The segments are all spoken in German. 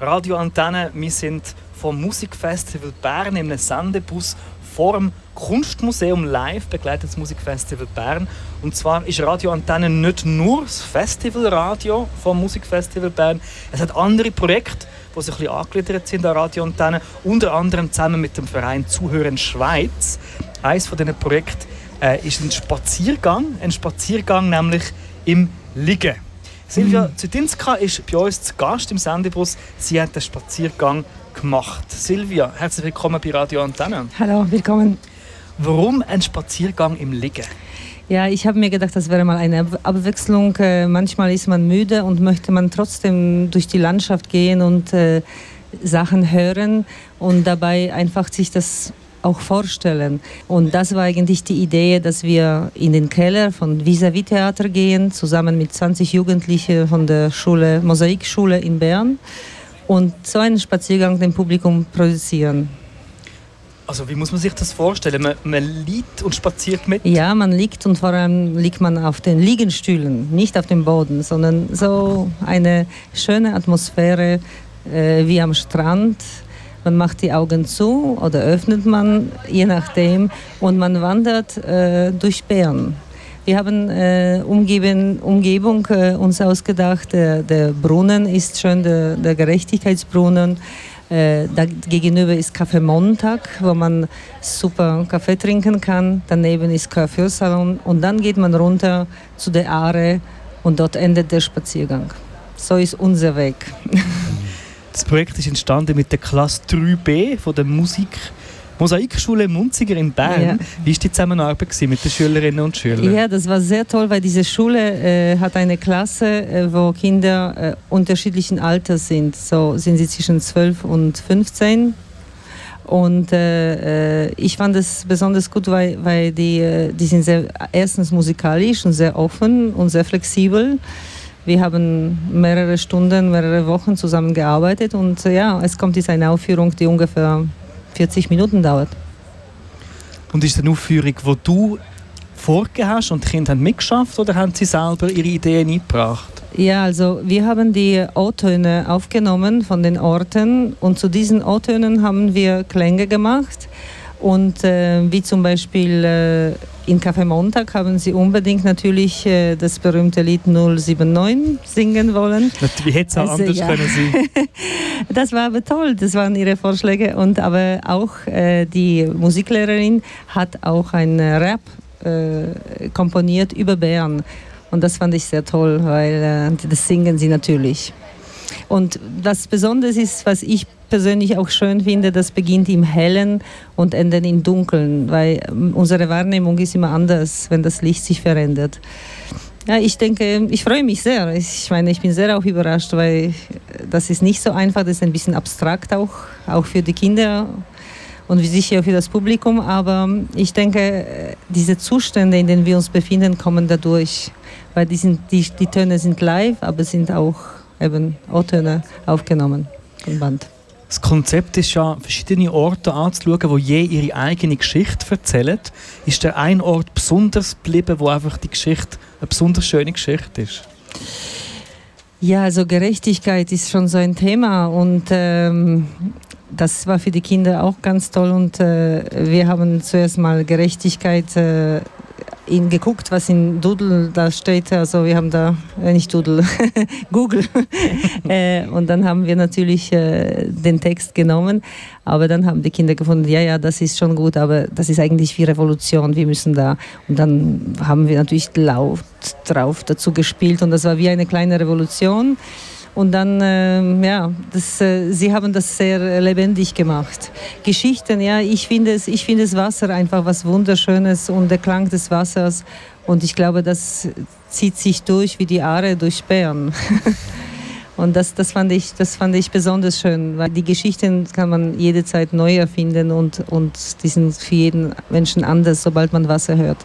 Radio Antenne, wir sind vom Musikfestival Bern in einem Sendebus vor dem Kunstmuseum live begleitet das Musikfestival Bern. Und zwar ist Radio Antenne nicht nur das Festivalradio vom Musikfestival Bern, es hat andere Projekte, die sich ein bisschen sind an Radio Antenne, unter anderem zusammen mit dem Verein Zuhören Schweiz. Eines von diesen Projekten äh, ist ein Spaziergang, ein Spaziergang nämlich im Liegen. Silvia Zydinska ist bei uns zu Gast im Sendebus. Sie hat den Spaziergang gemacht. Silvia, herzlich willkommen bei Radio Antenne. Hallo, willkommen. Warum ein Spaziergang im Liegen? Ja, ich habe mir gedacht, das wäre mal eine Abwechslung. Äh, manchmal ist man müde und möchte man trotzdem durch die Landschaft gehen und äh, Sachen hören und dabei einfach sich das auch vorstellen. Und das war eigentlich die Idee, dass wir in den Keller von Vis-à-vis Theater gehen, zusammen mit 20 Jugendlichen von der Schule, Mosaikschule in Bern und so einen Spaziergang dem Publikum produzieren. Also wie muss man sich das vorstellen? Man, man liegt und spaziert mit? Ja, man liegt und vor allem liegt man auf den Liegenstühlen, nicht auf dem Boden, sondern so eine schöne Atmosphäre äh, wie am Strand man macht die Augen zu oder öffnet man, je nachdem, und man wandert äh, durch Bern. Wir haben äh, Umgeben, Umgebung äh, uns ausgedacht. Der, der, Brunnen ist schön, der, der Gerechtigkeitsbrunnen. Äh, da gegenüber ist Café Montag, wo man super Kaffee trinken kann. Daneben ist Coiffeursalon und dann geht man runter zu der Aare und dort endet der Spaziergang. So ist unser Weg. Das Projekt ist entstanden mit der Klasse 3b von der Musik Mosaikschule Munziger in Bern. Ja. Wie war die Zusammenarbeit mit den Schülerinnen und Schülern? Ja, das war sehr toll, weil diese Schule äh, hat eine Klasse, äh, wo Kinder äh, unterschiedlichen Alters sind. So sind sie zwischen 12 und 15. Und äh, äh, ich fand es besonders gut, weil, weil die, äh, die sind sehr, erstens musikalisch und sehr offen und sehr flexibel. Wir haben mehrere Stunden, mehrere Wochen zusammengearbeitet und äh, ja, es kommt jetzt eine Aufführung, die ungefähr 40 Minuten dauert. Und ist es eine Aufführung, wo du vorgegeben hast und die Kinder haben mitgeschafft oder haben sie selber ihre Ideen eingebracht? Ja, also wir haben die O-Töne aufgenommen von den Orten und zu diesen O-Tönen haben wir Klänge gemacht. Und äh, wie zum Beispiel äh, in Café Montag haben sie unbedingt natürlich äh, das berühmte Lied 079 singen wollen. Wie hätte es auch also, anders ja. können sein? das war aber toll, das waren ihre Vorschläge. Und aber auch äh, die Musiklehrerin hat auch ein Rap äh, komponiert über Bern. Und das fand ich sehr toll, weil äh, das singen sie natürlich. Und was Besonderes ist, was ich persönlich auch schön finde, das beginnt im Hellen und endet im Dunkeln, weil ähm, unsere Wahrnehmung ist immer anders, wenn das Licht sich verändert. Ja, ich denke, ich freue mich sehr. Ich meine, ich bin sehr auch überrascht, weil das ist nicht so einfach, das ist ein bisschen abstrakt auch, auch für die Kinder und sicher für das Publikum. Aber ich denke, diese Zustände, in denen wir uns befinden, kommen dadurch, weil die, sind, die, die Töne sind live, aber sind auch eben O-Töne aufgenommen vom Band. Das Konzept ist ja, verschiedene Orte anzuschauen, wo je ihre eigene Geschichte erzählen. Ist der ein Ort besonders geblieben, wo einfach die Geschichte eine besonders schöne Geschichte ist? Ja, also Gerechtigkeit ist schon so ein Thema und ähm, das war für die Kinder auch ganz toll und äh, wir haben zuerst mal Gerechtigkeit äh, ihn geguckt, was in Doodle da steht. Also wir haben da, äh, nicht Doodle, Google. äh, und dann haben wir natürlich äh, den Text genommen. Aber dann haben die Kinder gefunden, ja, ja, das ist schon gut, aber das ist eigentlich wie Revolution. Wir müssen da. Und dann haben wir natürlich laut drauf dazu gespielt und das war wie eine kleine Revolution. Und dann, äh, ja, das, äh, sie haben das sehr lebendig gemacht. Geschichten, ja, ich finde es, ich finde das Wasser einfach was Wunderschönes und der Klang des Wassers. Und ich glaube, das zieht sich durch wie die Aare durch Bern. Und das, das, fand ich, das fand ich besonders schön, weil die Geschichten kann man jederzeit neu erfinden und, und die sind für jeden Menschen anders, sobald man Wasser hört.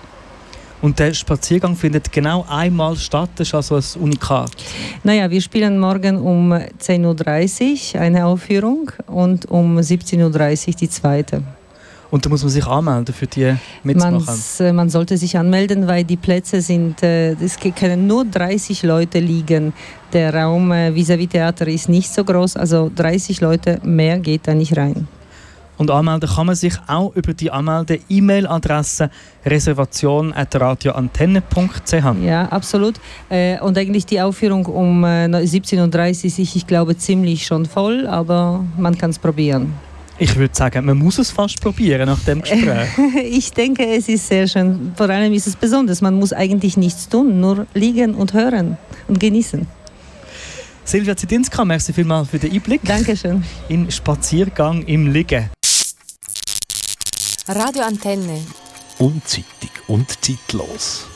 Und der Spaziergang findet genau einmal statt, das ist also ein Unikat. Naja, wir spielen morgen um 10.30 Uhr eine Aufführung und um 17.30 Uhr die zweite. Und da muss man sich anmelden für die mitzumachen? Man, äh, man sollte sich anmelden, weil die Plätze sind, äh, es können nur 30 Leute liegen. Der Raum äh, vis-à-vis -vis Theater ist nicht so groß, also 30 Leute, mehr geht da nicht rein. Und anmelden kann man sich auch über die Anmelde-E-Mail-Adresse reservation.radioantenne.ch. Ja, absolut. Und eigentlich die Aufführung um 17.30 Uhr ist, ich glaube, ziemlich schon voll, aber man kann es probieren. Ich würde sagen, man muss es fast probieren nach dem Gespräch. ich denke, es ist sehr schön. Vor allem ist es besonders. Man muss eigentlich nichts tun, nur liegen und hören und genießen. Silvia Zidinska, merci vielmals für den Einblick. Dankeschön. In Spaziergang im Liegen. Radio Antenne. Unzeitig und zeitlos.